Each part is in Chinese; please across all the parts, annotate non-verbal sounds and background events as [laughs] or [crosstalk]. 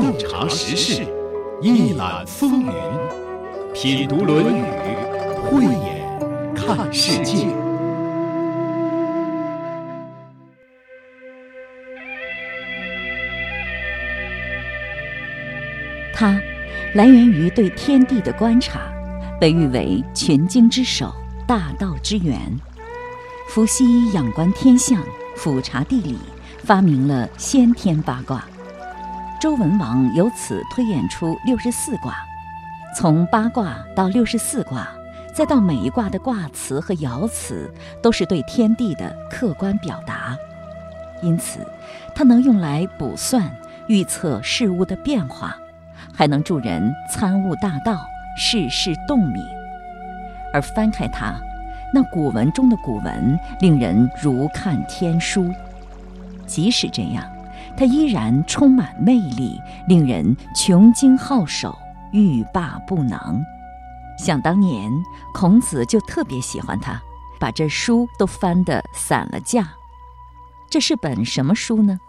洞察时事，一览风云，品读《论语》，慧眼看世界。它来源于对天地的观察，被誉为群经之首、大道之源。伏羲仰观天象，俯察地理，发明了先天八卦。周文王由此推演出六十四卦，从八卦到六十四卦，再到每一卦的卦辞和爻辞，都是对天地的客观表达。因此，它能用来卜算、预测事物的变化。还能助人参悟大道，世事洞明。而翻开它，那古文中的古文，令人如看天书。即使这样，它依然充满魅力，令人穷经皓首，欲罢不能。想当年，孔子就特别喜欢它，把这书都翻得散了架。这是本什么书呢？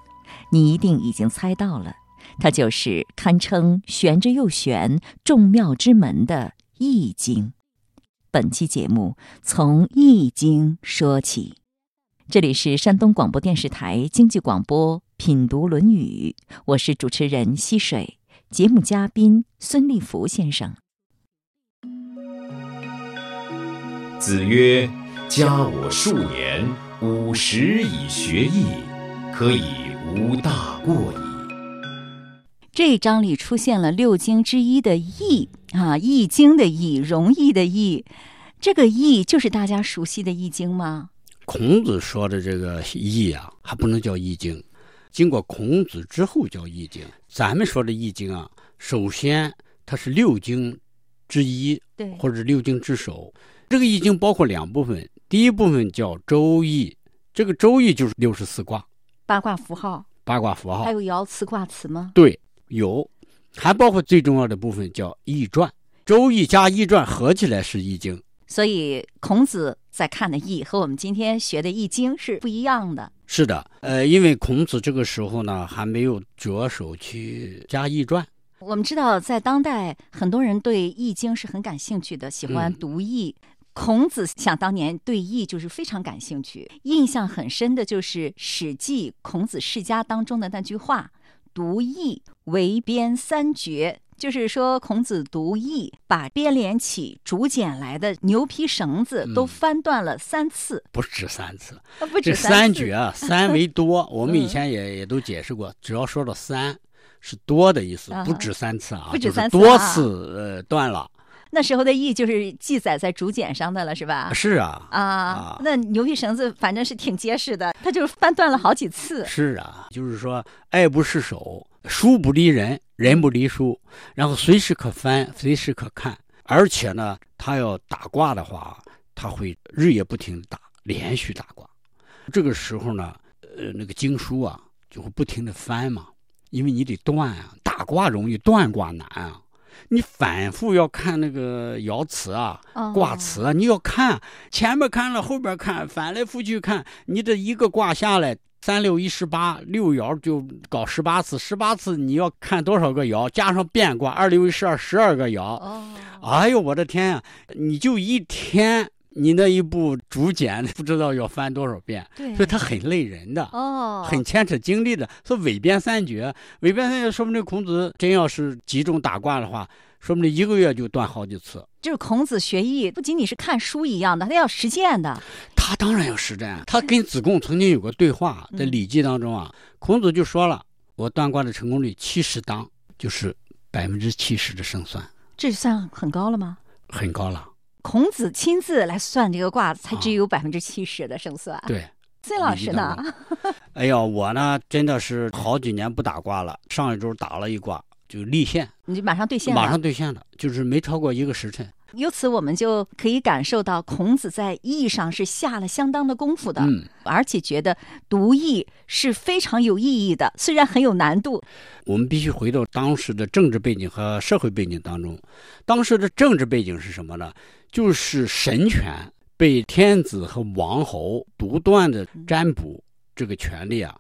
你一定已经猜到了。它就是堪称玄之又玄、众妙之门的《易经》。本期节目从《易经》说起。这里是山东广播电视台经济广播《品读论语》，我是主持人溪水，节目嘉宾孙立福先生。子曰：“加我数年，五十以学艺，可以无大过矣。”这一章里出现了六经之一的“易”啊，《易经》的“易”，容易的“易”。这个“易”就是大家熟悉的《易经》吗？孔子说的这个“易”啊，还不能叫《易经》，经过孔子之后叫《易经》。咱们说的《易经》啊，首先它是六经之一，对，或者六经之首。这个《易经》包括两部分，第一部分叫《周易》，这个《周易》就是六十四卦，八卦符号，八卦符号，还有爻辞卦辞吗？对。有，还包括最重要的部分叫《易传》，《周易》加《易传》合起来是《易经》。所以孔子在看的《易》和我们今天学的《易经》是不一样的。是的，呃，因为孔子这个时候呢还没有着手去加《易传》。我们知道，在当代很多人对《易经》是很感兴趣的，喜欢读《易》。孔子想当年对《易》就是非常感兴趣，印象很深的就是《史记·孔子世家》当中的那句话。读易为编三绝，就是说孔子读易，把编连起竹简来的牛皮绳子都翻断了三次，不止三次，不止三绝啊，三为多。[laughs] 我们以前也也都解释过，只要说到三，是多的意思，不止三次啊，就是多次呃断了。那时候的易就是记载在竹简上的了，是吧？是啊，啊，那牛皮绳子反正是挺结实的，它就是翻断了好几次。是啊，就是说爱不释手，书不离人，人不离书，然后随时可翻，随时可看，而且呢，他要打卦的话，他会日夜不停打，连续打卦。这个时候呢，呃，那个经书啊，就会不停的翻嘛，因为你得断啊，打卦容易，断卦难啊。你反复要看那个爻辞啊、卦辞啊，你要看前面看了后边看，翻来覆去看，你这一个卦下来三六一十八，六爻就搞十八次，十八次你要看多少个爻，加上变卦，二六一十二，十二个爻。哦，哎呦我的天呀，你就一天。你那一部竹简 [laughs] 不知道要翻多少遍，所以它很累人的，哦，很牵扯精力的。说伪编三绝，伪编三绝，说不定孔子真要是集中打卦的话，说不定一个月就断好几次。就是孔子学艺不仅仅是看书一样的，他要实践的。他当然要实践。他跟子贡曾经有个对话，在《礼记》当中啊，孔子就说了：“我断卦的成功率七十当，就是百分之七十的胜算。”这算很高了吗？很高了。孔子亲自来算这个卦，才只有百分之七十的胜算。对，孙老师呢？哎呀，我呢真的是好几年不打卦了。上一周打了一卦，就立宪，你就马上兑现了，马上兑现了，就是没超过一个时辰。由此，我们就可以感受到孔子在义上是下了相当的功夫的，嗯，而且觉得读义是非常有意义的，虽然很有难度。我们必须回到当时的政治背景和社会背景当中。当时的政治背景是什么呢？就是神权被天子和王侯独断的占卜这个权利啊，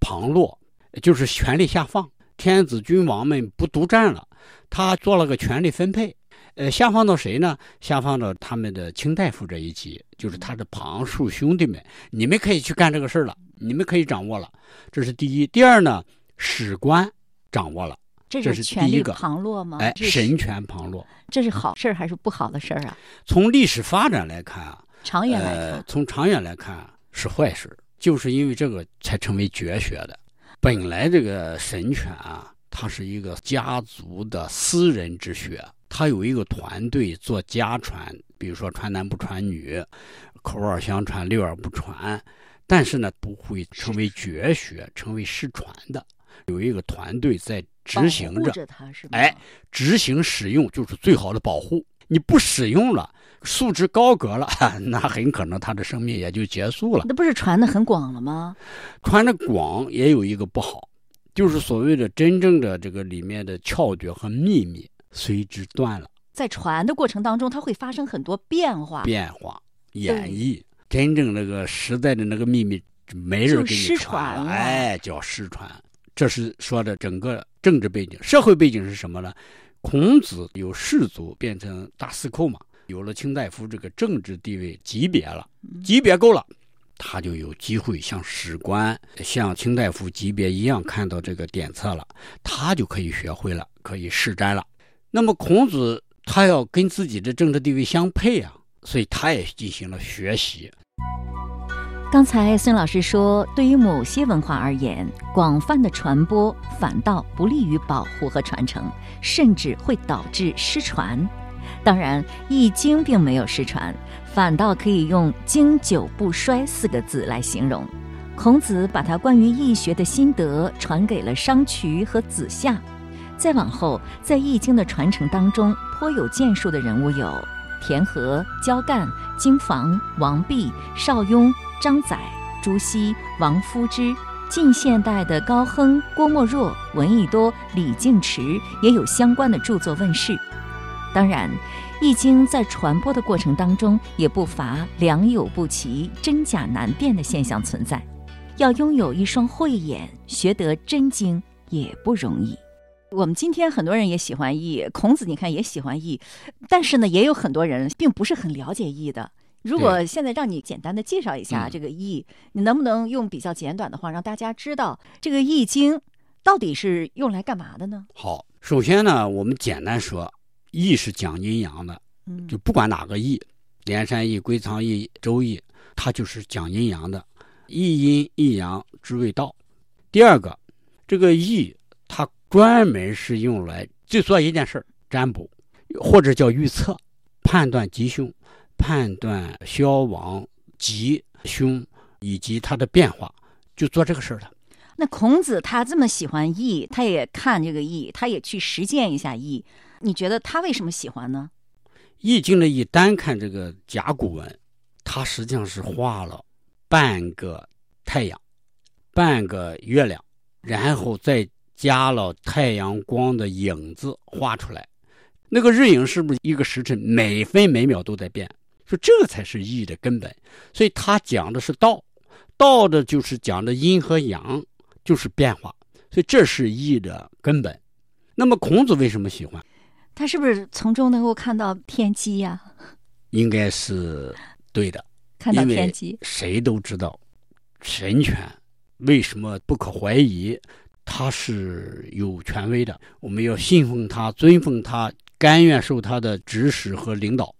旁落，就是权力下放。天子君王们不独占了，他做了个权力分配。呃，下放到谁呢？下放到他们的卿大夫这一级，就是他的旁庶兄弟们，你们可以去干这个事儿了，你们可以掌握了。这是第一。第二呢，史官掌握了，这这是权力第一个旁落吗？哎，神权旁落。这是好事儿还是不好的事儿啊？从历史发展来看啊，长远来呃看，，从长远来看啊是坏事，就是因为这个才成为绝学的。本来这个神犬啊，它是一个家族的私人之学，它有一个团队做家传，比如说传男不传女，口耳相传，六耳不传。但是呢，不会成为绝学，成为失传的。有一个团队在执行着着？哎，执行使用就是最好的保护。你不使用了，素质高阁了，[laughs] 那很可能他的生命也就结束了。那不是传的很广了吗？传的广也有一个不好，就是所谓的真正的这个里面的窍诀和秘密随之断了，在传的过程当中，它会发生很多变化，变化演绎，真正那个时代的那个秘密没人给你就失传传了哎，叫失传。这是说的整个政治背景，社会背景是什么呢？孔子由士族变成大司寇嘛，有了卿大夫这个政治地位级别了，级别够了，他就有机会像史官、像卿大夫级别一样看到这个典册了，他就可以学会了，可以施展了。那么孔子他要跟自己的政治地位相配啊，所以他也进行了学习。刚才孙老师说，对于某些文化而言，广泛的传播反倒不利于保护和传承，甚至会导致失传。当然，《易经》并没有失传，反倒可以用“经久不衰”四个字来形容。孔子把他关于易学的心得传给了商渠和子夏。再往后，在《易经》的传承当中，颇有建树的人物有田和、焦干、经房、王弼、邵雍、张载、朱熹、王夫之。近现代的高亨、郭沫若、闻一多、李敬池也有相关的著作问世。当然，《易经》在传播的过程当中，也不乏良莠不齐、真假难辨的现象存在。要拥有一双慧眼，学得真经也不容易。我们今天很多人也喜欢易，孔子你看也喜欢易，但是呢，也有很多人并不是很了解易的。如果现在让你简单的介绍一下嗯这个易，你能不能用比较简短的话让大家知道这个《易经》到底是用来干嘛的呢？好，首先呢，我们简单说，易是讲阴阳的，嗯就不管哪个易，连山易、归藏易、周易，它就是讲阴阳的，一阴一阳之谓道。第二个，这个易它专门是用来就做一件事儿，占卜，或者叫预测，判断吉凶，判断消亡吉凶以及它的变化，就做这个事儿的。那孔子他这么喜欢易，他也看这个易，他也去实践一下易。你觉得他为什么喜欢呢？《易经》的易，单看这个甲骨文，它实际上是画了半个太阳，半个月亮，然后再加了太阳光的影子画出来。那个日影是不是一个时辰每分每秒都在变？说这才是易的根本。所以他讲的是道，道的就是讲的阴和阳，就是变化。所以这是易的根本。那么孔子为什么喜欢？他是不是从中能够看到天机呀、应该是对的。看到天机，谁都知道，神权为什么不可怀疑？他是有权威的，我们要信奉他、尊奉他，甘愿受他的指使和领导。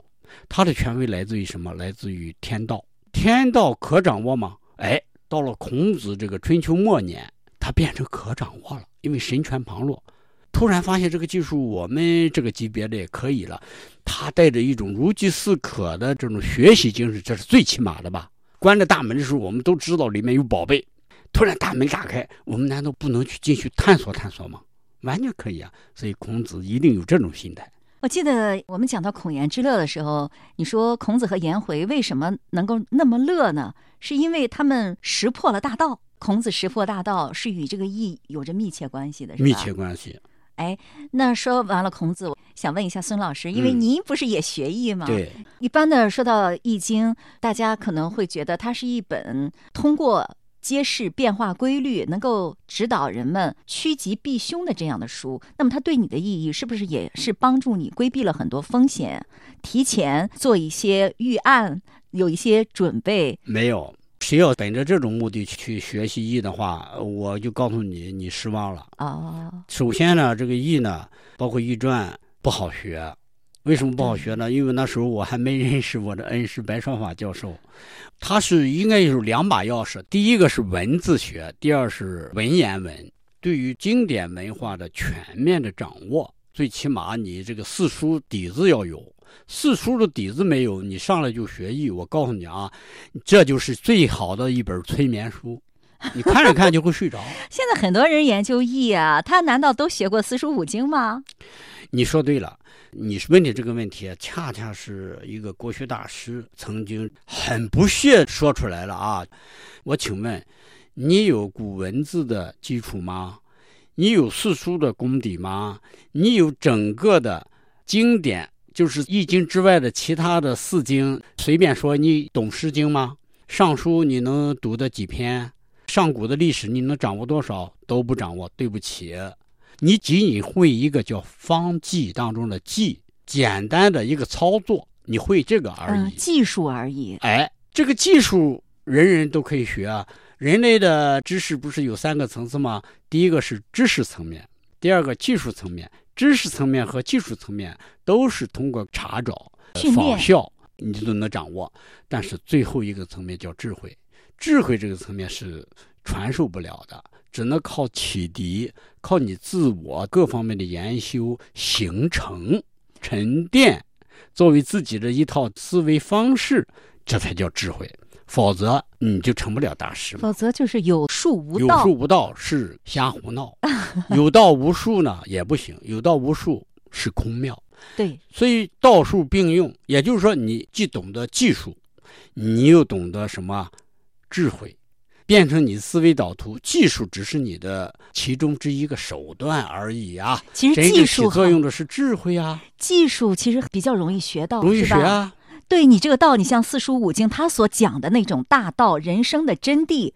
他的权威来自于什么？来自于天道。天道可掌握吗？哎，到了孔子这个春秋末年，他变成可掌握了，因为神权旁落。突然发现这个技术，我们这个级别的也可以了。他带着一种如饥似渴的这种学习精神，这是最起码的吧？关着大门的时候，我们都知道里面有宝贝。突然大门打开，我们难道不能去进去探索探索吗？完全可以啊！所以孔子一定有这种心态。我记得我们讲到孔颜之乐的时候，你说孔子和颜回为什么能够那么乐呢？是因为他们识破了大道。孔子识破大道是与这个义有着密切关系的，是吧？密切关系。哎，那说完了孔子，我想问一下孙老师，因为嗯您不是也学易吗？。对，一般的说到《易经》，大家可能会觉得它是一本通过揭示变化规律，能够指导人们趋吉避凶的这样的书，那么它对你的意义是不是也是帮助你规避了很多风险，提前做一些预案，有一些准备？没有，谁要本着这种目的去学习易的话，我就告诉你，你失望了。哦，首先呢，这个易呢，包括易传不好学。为什么不好学呢？因为那时候我还没 [laughs] 认识我的恩师白双法教授，他是应该有两把钥匙，第一个是文字学，第二是文言文。对于经典文化的全面的掌握，最起码你这个四书底子要有。四书的底子没有，你上来就学易，我告诉你啊，这就是最好的一本催眠书，你看着看就会睡着。[laughs] 现在很多人研究易啊，他难道都学过四书五经吗？你说对了。你问的这个问题，恰恰是一个国学大师曾经很不屑说出来了啊！我请问，你有古文字的基础吗？你有四书的功底吗？你有整个的经典，就是《易经》之外的其他的四经？随便说，你懂《诗经》吗？《尚书》你能读的几篇？上古的历史你能掌握多少？都不掌握，对不起。你仅仅会一个叫方剂当中的剂，简单的一个操作，你会这个而已，技术而已。哎，这个技术人人都可以学啊。人类的知识不是有三个层次吗？第一个是知识层面，第二个技术层面。知识层面和技术层面都是通过查找、仿效，你都能掌握。但是最后一个层面叫智慧，智慧这个层面是传授不了的。只能靠启迪，靠你自我各方面的研修形成、沉淀，作为自己的一套思维方式，这才叫智慧。否则你就成不了大师。否则就是有术无道。有术无道是瞎胡闹，[laughs] 有道无术呢也不行。有道无术是空妙。对，所以道术并用，也就是说，你既懂得技术，你又懂得什么智慧。变成你思维导图，技术只是你的其中之一个手段而已啊。其实技术起作用的是智慧啊。技术其实比较容易学到，容易学啊。对你这个道，你像四书五经，他所讲的那种大道、人生的真谛，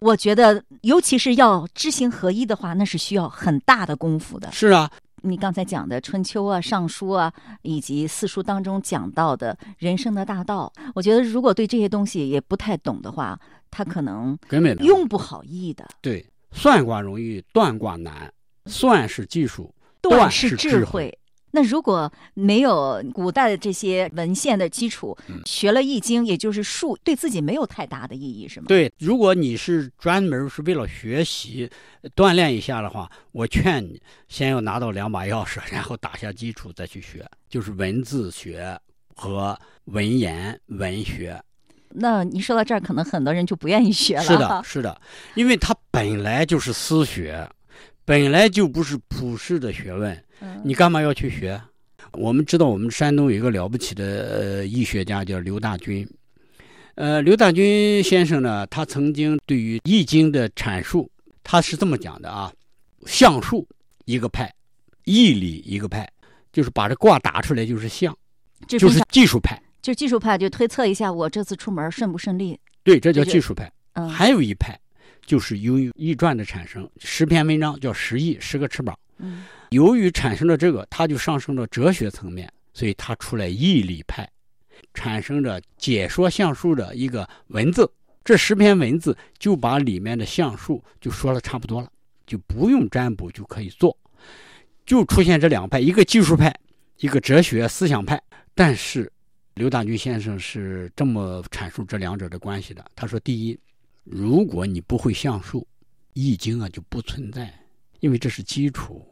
我觉得，尤其是要知行合一的话，那是需要很大的功夫的。是啊，你刚才讲的《春秋》啊、《尚书》啊，以及四书当中讲到的人生的大道，我觉得如果对这些东西也不太懂的话，他可能根本用不好易的。对，算卦容易，断卦难。算是技术，断是智慧。那如果没有古代的这些文献的基础，学了易经，也就是术，对自己没有太大的意义，是吗？对，如果你是专门是为了学习、锻炼一下的话，我劝你先要拿到两把钥匙，然后打下基础再去学，就是文字学和文言文学。那你说到这儿，可能很多人就不愿意学了。是的，是的，因为它本来就是私学，本来就不是普世的学问，你干嘛要去学？我们知道，我们山东有一个了不起的呃医学家叫刘大军，呃，刘大军先生呢，他曾经对于《易经》的阐述，他是这么讲的啊：相术一个派，义理一个派，就是把这卦打出来就是相，就是技术派。就技术派就推测一下我这次出门顺不顺利？对，这叫技术派。嗯，还有一派，就是由于易传的产生，十篇文章叫十易，十个翅膀。由于产生了这个，他就上升到哲学层面，所以他出来义理派，产生着解说相术的一个文字。这十篇文字就把里面的相术就说了差不多了，就不用占卜就可以做，就出现这两派，一个技术派，一个哲学思想派。但是。刘大军先生是这么阐述这两者的关系的。他说：“第一，如果你不会相术，《易经》啊就不存在，因为这是基础。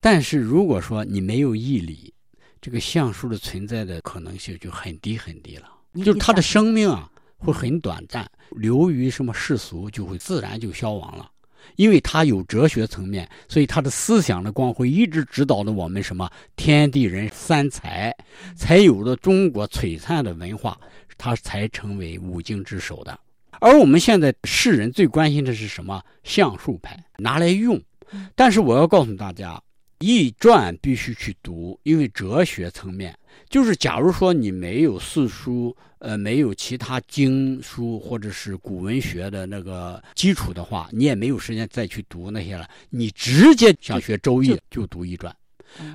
但是如果说你没有义理，这个相术的存在的可能性就很低很低了，就是他的生命啊会很短暂，流于什么世俗，就会自然就消亡了。”因为他有哲学层面，所以他的思想的光辉一直指导着我们什么天地人三才，才有了中国璀璨的文化，他才成为五经之首的。而我们现在世人最关心的是什么？相术派拿来用，但是我要告诉大家，《易传》必须去读，因为哲学层面就是假如说你没有四书，呃，没有其他经书或者是古文学的那个基础的话，你也没有时间再去读那些了。你直接想学《周易》，就读《易传》，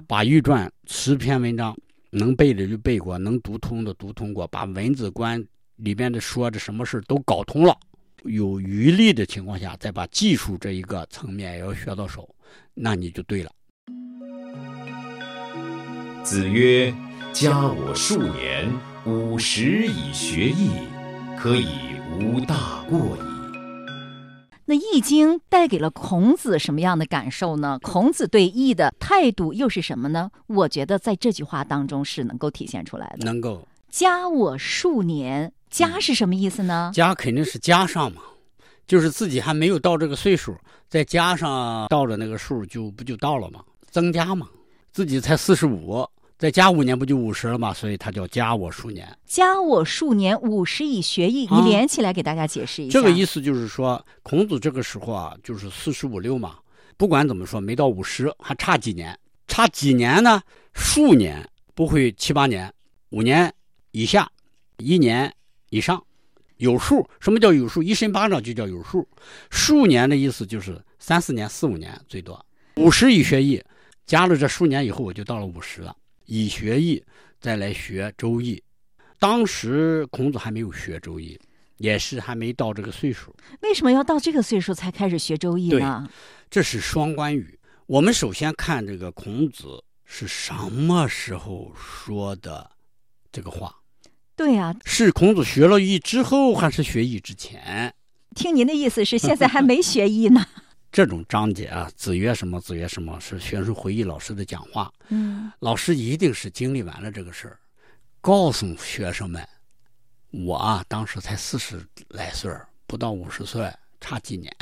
把《易传》十篇文章能背的就背过，能读通的读通过，把文字观里边的说的什么事都搞通了。有余力的情况下，再把技术这一个层面也要学到手，那你就对了。子曰：“加我数年，五十以学艺，可以无大过矣。”那《易经》带给了孔子什么样的感受呢？孔子对易的态度又是什么呢？我觉得在这句话当中是能够体现出来的。能够加我数年。加是什么意思呢？加肯定是加上嘛，就是自己还没有到这个岁数，再加上到了那个数，就不就到了吗？增加嘛，自己才四十五，再加五年不就五十了吗？所以他叫加我数年。加我数年，五十以学艺。你连起来给大家解释一下。这个意思就是说，孔子这个时候啊，就是四十五六嘛，不管怎么说，没到五十，还差几年？差几年呢？数年不会七八年，五年以下，一年。以上有数，什么叫有数？一伸巴掌就叫有数。数年的意思就是三四年、四五年最多。五十以学艺，加了这数年以后，我就到了五十了。以学艺再来学《周易》，当时孔子还没有学《周易》，也是还没到这个岁数。为什么要到这个岁数才开始学《周易》呢？这是双关语。我们首先看这个孔子是什么时候说的这个话。对呀，是孔子学了易之后，还是学易之前？听您的意思是现在还没学易呢。[laughs] 这种章节啊，子曰什么，子曰什么，是学生回忆老师的讲话。嗯，老师一定是经历完了这个事儿，告诉学生们，我啊，当时才四十来岁不到五十岁，差几年。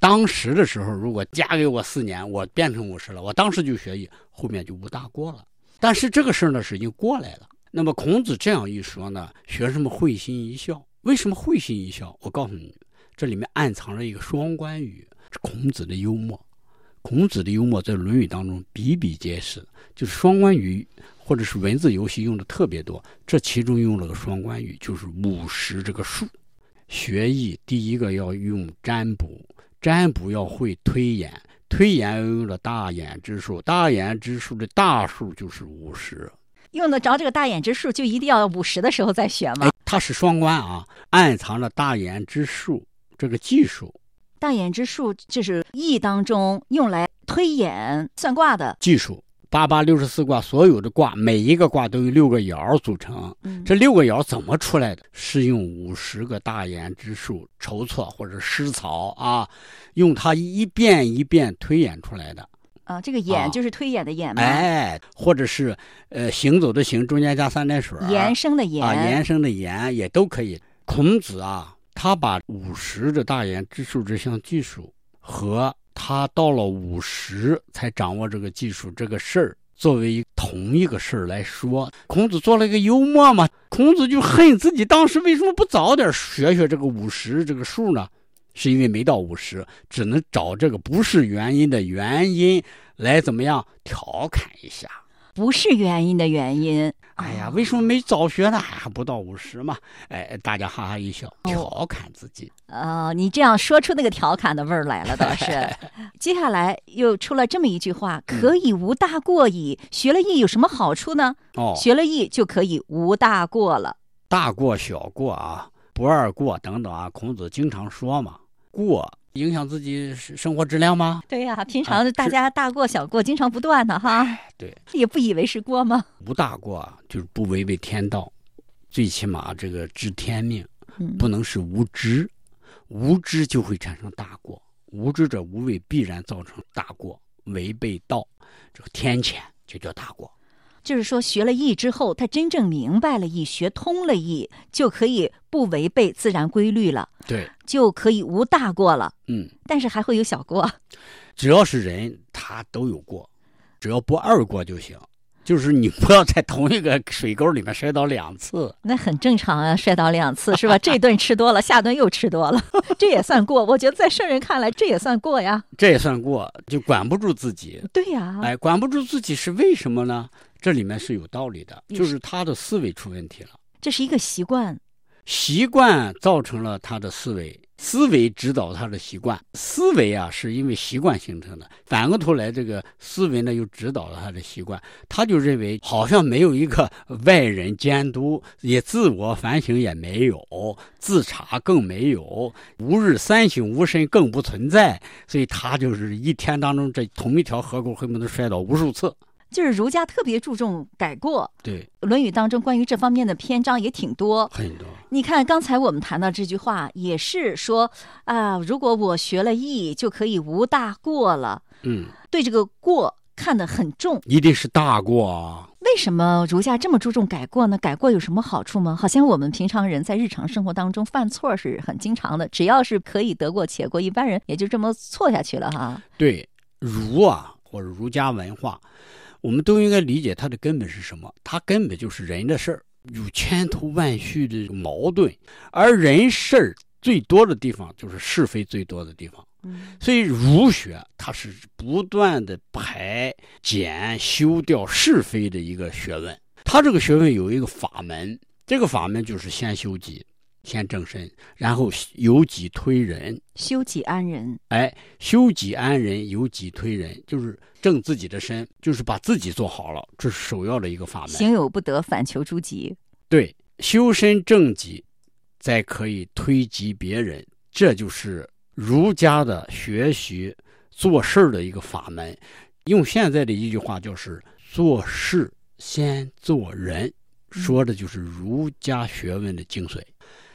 当时的时候，如果加给我四年，我变成五十了，我当时就学艺，后面就无大过了。但是这个事儿呢，是已经过来了。那么孔子这样一说呢，学生们会心一笑。为什么会心一笑？我告诉你，这里面暗藏着一个双关语，是孔子的幽默。孔子的幽默在《论语》当中比比皆是，就是双关语或者是文字游戏用的特别多。这其中用了个双关语，就是五十这个数。学艺第一个要用占卜，占卜要会推演，推演要用了大眼之数，大眼之数的大数就是五十。用得着这个大眼之数，就一定要五十的时候再学吗？它是双关啊，暗藏了大眼之数这个技术。大眼之术就是易当中用来推演算卦的技术。八八六十四卦，所有的卦每一个卦都有六个爻组成。这六个爻怎么出来的？是用五十个大眼之术筹措或者施草啊，用它一遍一遍推演出来的。啊，这个演就是推演的演吗？哎，或者是呃行走的行中间加三点水，延伸的延啊，延伸的延也都可以。孔子啊，他把五十的大言之数这项技术和他到了五十才掌握这个技术这个事儿作为同一个事儿来说，孔子做了一个幽默嘛。孔子就恨自己当时为什么不早点学学这个五十这个数呢？是因为没到五十，只能找这个不是原因的原因来怎么样调侃一下？不是原因的原因。哎呀，为什么没早学呢？还不到五十嘛？哎，大家哈哈一笑，调侃自己。哦，你这样说出那个调侃的味儿来了，倒是。[laughs] 接下来又出了这么一句话：“可以无大过矣。”学了易有什么好处呢？哦，学了易就可以无大过了。大过小过啊，不二过等等啊，孔子经常说嘛。过影响自己生活质量吗？对呀，平常大家大过小过经常不断的哈。对，也不以为是过吗？不大过啊就是不违背天道，最起码这个知天命，不能是无知，无知就会产生大过，无知者无畏必然造成大过，违背道，这个天谴就叫大过。就是说，学了易之后，他真正明白了易，学通了易，就可以不违背自然规律了。对，就可以无大过了。嗯，但是还会有小过。只要是人，他都有过，只要不二过就行。就是你不要在同一个水沟里面摔倒两次。[laughs] 那很正常啊，摔倒两次是吧？[laughs] 这顿吃多了，下顿又吃多了，[laughs] 这也算过。我觉得在圣人看来，这也算过呀。这也算过，就管不住自己。对呀，哎，管不住自己是为什么呢？这里面是有道理的，就是是他的思维出问题了。这是一个习惯。习惯造成了他的思维，思维指导他的习惯。思维啊，是因为习惯形成的，反过头来，这个思维呢又指导了他的习惯。他就认为好像没有一个外人监督，[laughs] 也自我反省也没有，自查更没有，吾日三省吾身更不存在。所以他就是一天当中这同一条河沟恨不得摔倒无数次。就是儒家特别注重改过，对，《论语》当中关于这方面的篇章也挺多。很多。你看，刚才我们谈到这句话，也是说啊，如果我学了艺，就可以无大过了。嗯，对这个过看得很重。一定是大过啊。为什么儒家这么注重改过呢？改过有什么好处吗？好像我们平常人在日常生活当中犯错是很经常的，只要是可以得过且过，一般人也就这么错下去了哈。对儒啊，或者儒家文化，我们都应该理解它的根本是什么？它根本就是人的事儿，有千头万绪的矛盾，而人事儿最多的地方就是是非最多的地方。嗯所以儒学它是不断的排减修掉是非的一个学问。它这个学问有一个法门，这个法门就是先修己，先正身，然后由己推人。修己安人，哎，修己安人，由己推人，就是正自己的身，就是把自己做好了，这是首要的一个法门。行有不得，反求诸己。对，修身正己，再可以推及别人，这就是儒家的学习做事儿的一个法门。用现在的一句话就是“做事先做人”，说的就是儒家学问的精髓。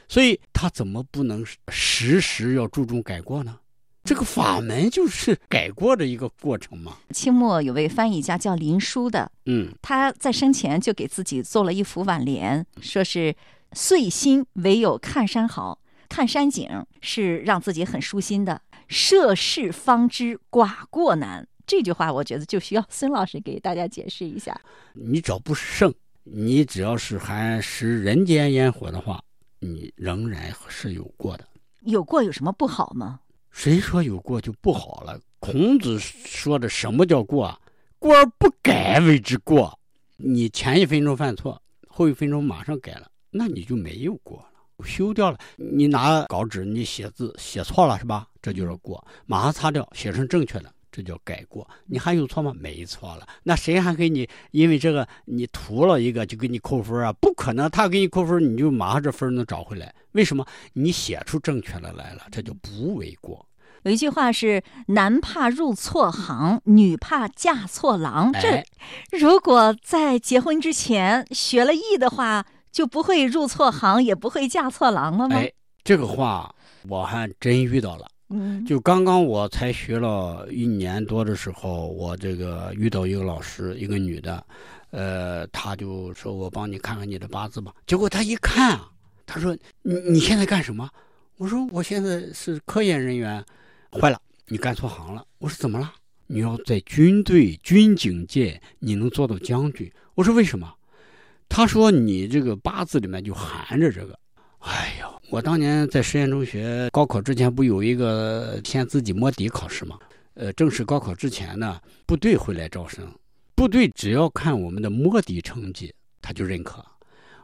所以他怎么不能时时要注重改过呢？这个法门就是改过的一个过程嘛。清末有位翻译家叫林纾的，嗯，他在生前就给自己做了一幅挽联，说是“岁心唯有看山好”，看山景是让自己很舒心的。涉世方知寡过难，这句话我觉得就需要孙老师给大家解释一下。你只要不是圣，你只要是还食人间烟火的话，你仍然是有过的。有过有什么不好吗？谁说有过就不好了？孔子说的什么叫过啊？过而不改谓之过。你前一分钟犯错，后一分钟马上改了，那你就没有过了，修掉了。你拿稿纸，你写字写错了是吧？这就是过，马上擦掉，写成正确的，这叫改过。你还有错吗？没错了。那谁还给你因为这个你涂了一个就给你扣分啊？不可能，他给你扣分，你就马上这分能找回来。为什么？你写出正确的来了，这就不为过。有一句话是“男怕入错行，女怕嫁错郎”。这哎，如果在结婚之前学了艺的话，就不会入错行，也不会嫁错郎了吗？哎，这个话我还真遇到了。嗯，就刚刚我才学了一年多的时候，我这个遇到一个老师，一个女的，呃，她就说我帮你看看你的八字吧。结果她一看啊，她说你你现在干什么？我说我现在是科研人员。坏了，你干错行了。我说怎么了？你要在军队军警界，你能做到将军。我说为什么？他说你这个八字里面就含着这个。哎呦，我当年在实验中学高考之前不有一个先自己摸底考试吗？呃，正式高考之前呢，部队会来招生，部队只要看我们的摸底成绩，他就认可。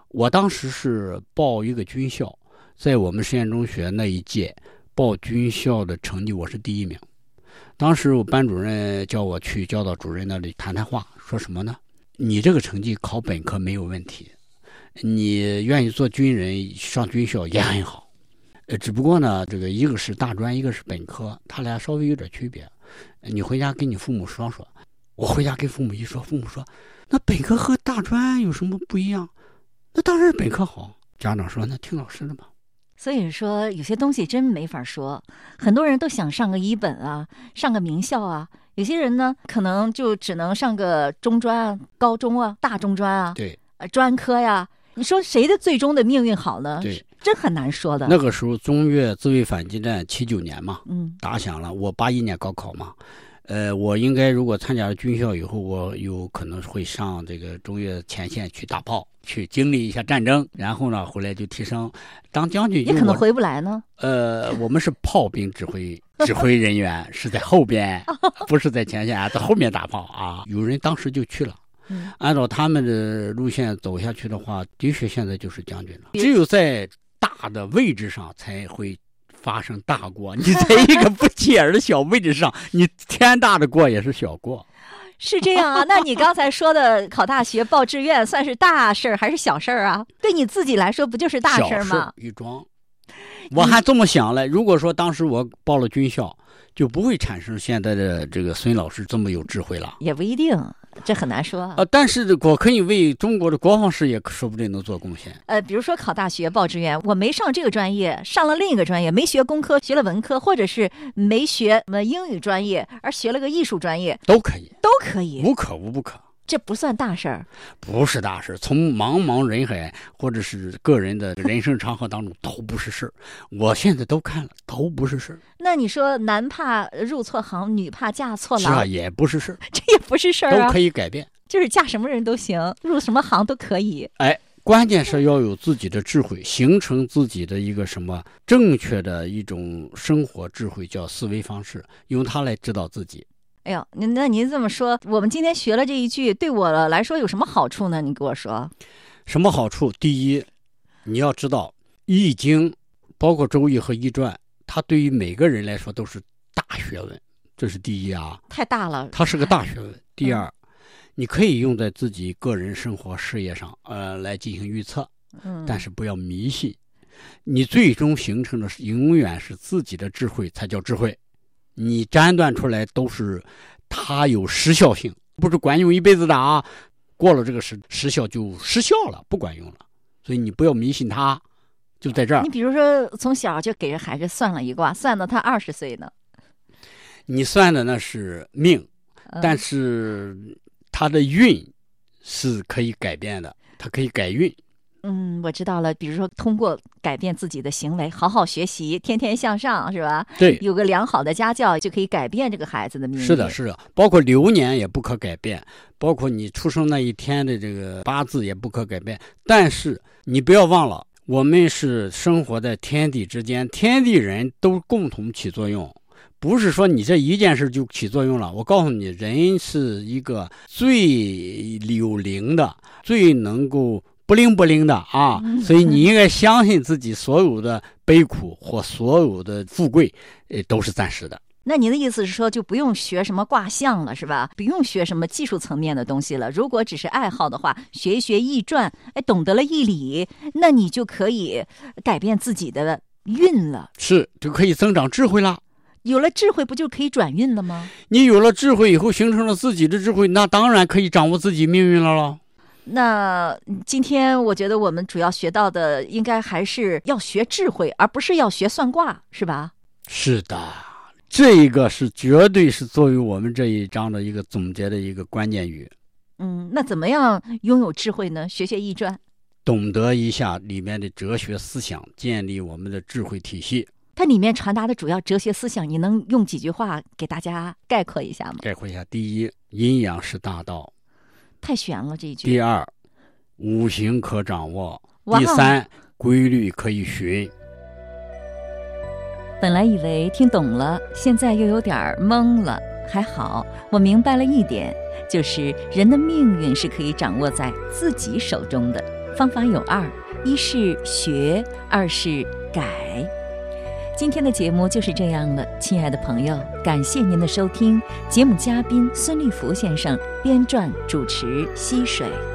我当时是报一个军校，在我们实验中学那一届报军校的成绩我是第一名。当时我班主任叫我去教导主任那里谈谈话，说什么呢？你这个成绩考本科没有问题，你愿意做军人上军校也很好，呃，只不过呢，这个一个是大专，一个是本科，他俩稍微有点区别。你回家跟你父母说说。我回家跟父母一说，父母说：“那本科和大专有什么不一样？那当然是本科好。”家长说：“那听老师的吧。”所以说有些东西真没法说。很多人都想上个一本啊，上个名校啊。有些人呢，可能就只能上个中专啊、高中啊、大中专啊、对呃专科呀。你说谁的最终的命运好呢？对，真很难说的。那个时候中越自卫反击战七九年嘛，嗯打响了。我八一年高考嘛，呃，我应该如果参加了军校以后，我有可能会上这个中越前线去打炮，去经历一下战争，然后呢，回来就提升当将军。你可能回不来呢。呃，我们是炮兵指挥 [laughs] 指挥人员，是在后边，[laughs] 不是在前线，在后面打炮啊。有人当时就去了。按照他们的路线走下去的话，的确现在就是将军了。只有在大的位置上才会发生大过。[laughs] 你在一个不起眼的小位置上，你天大的过也是小过。是这样啊？[laughs] 那你刚才说的考大学、报志愿，算是大事儿还是小事儿啊？对你自己来说，不就是大事儿吗？一桩。我还这么想嘞。如果说当时我报了军校，就不会产生现在的这个孙老师这么有智慧了。也不一定。这很难说啊，但是我可以为中国的国防事业说不定能做贡献。呃，比如说考大学报志愿，我没上这个专业，上了另一个专业，没学工科，学了文科，或者是没学什么英语专业，而学了个艺术专业，都可以，都可以，无可无不可。这不算大事儿，不是大事从茫茫人海或者是个人的人生长河当中都不是事儿。我现在都看了，都不是事儿。那你说男怕入错行，女怕嫁错郎，这也不是事儿，[laughs] 这也不是事儿啊，都可以改变。就是嫁什么人都行，入什么行都可以。哎，关键是要有自己的智慧，形成自己的一个什么正确的一种生活智慧，叫思维方式，用它来指导自己。哎呦，您那您这么说，我们今天学了这一句，对我来说有什么好处呢？你给我说，什么好处？第一，你要知道《易经》，包括《周易》和《易传》，它对于每个人来说都是大学问，这是第一啊。太大了，它是个大学问。第二，你可以用在自己个人生活、事业上，呃，来进行预测。嗯。但是不要迷信，你最终形成的是永远是自己的智慧才叫智慧。你诊断出来都是，它有时效性，不是管用一辈子的啊！过了这个时时效就失效了，不管用了。所以你不要迷信它，就在这儿。你比如说，从小就给人孩子算了一卦，算到他二十岁呢。你算的那是命，但是他的运是可以改变的，他可以改运。嗯，我知道了。比如说，通过改变自己的行为，好好学习，天天向上，是吧？对，有个良好的家教，就可以改变这个孩子的命运。是的，是的。包括流年也不可改变，包括你出生那一天的这个八字也不可改变。但是你不要忘了，我们是生活在天地之间，天地人都共同起作用，不是说你这一件事就起作用了。我告诉你，人是一个最有灵的，最能够。不灵不灵的啊，所以你应该相信自己，所有的悲苦或所有的富贵，呃，都是暂时的。那您的意思是说，就不用学什么卦象了，是吧？不用学什么技术层面的东西了。如果只是爱好的话，学一学易传，哎，懂得了易理，那你就可以改变自己的运了。是，就可以增长智慧了。有了智慧，不就可以转运了吗？你有了智慧以后，形成了自己的智慧，那当然可以掌握自己命运了喽。那今天我觉得我们主要学到的，应该还是要学智慧，而不是要学算卦，是吧？是的，这个是绝对是作为我们这一章的一个总结的一个关键语。嗯，那怎么样拥有智慧呢？学学易传，懂得一下里面的哲学思想，建立我们的智慧体系。它里面传达的主要哲学思想，你能用几句话给大家概括一下吗？概括一下：第一，阴阳是大道。太悬了这一句。第二，五行可掌握；第三，规律可以循。本来以为听懂了，现在又有点懵了。还好，我明白了一点，就是人的命运是可以掌握在自己手中的。方法有二：一是学，二是改。今天的节目就是这样了，亲爱的朋友，感谢您的收听。节目嘉宾孙立福先生，编撰主持溪水。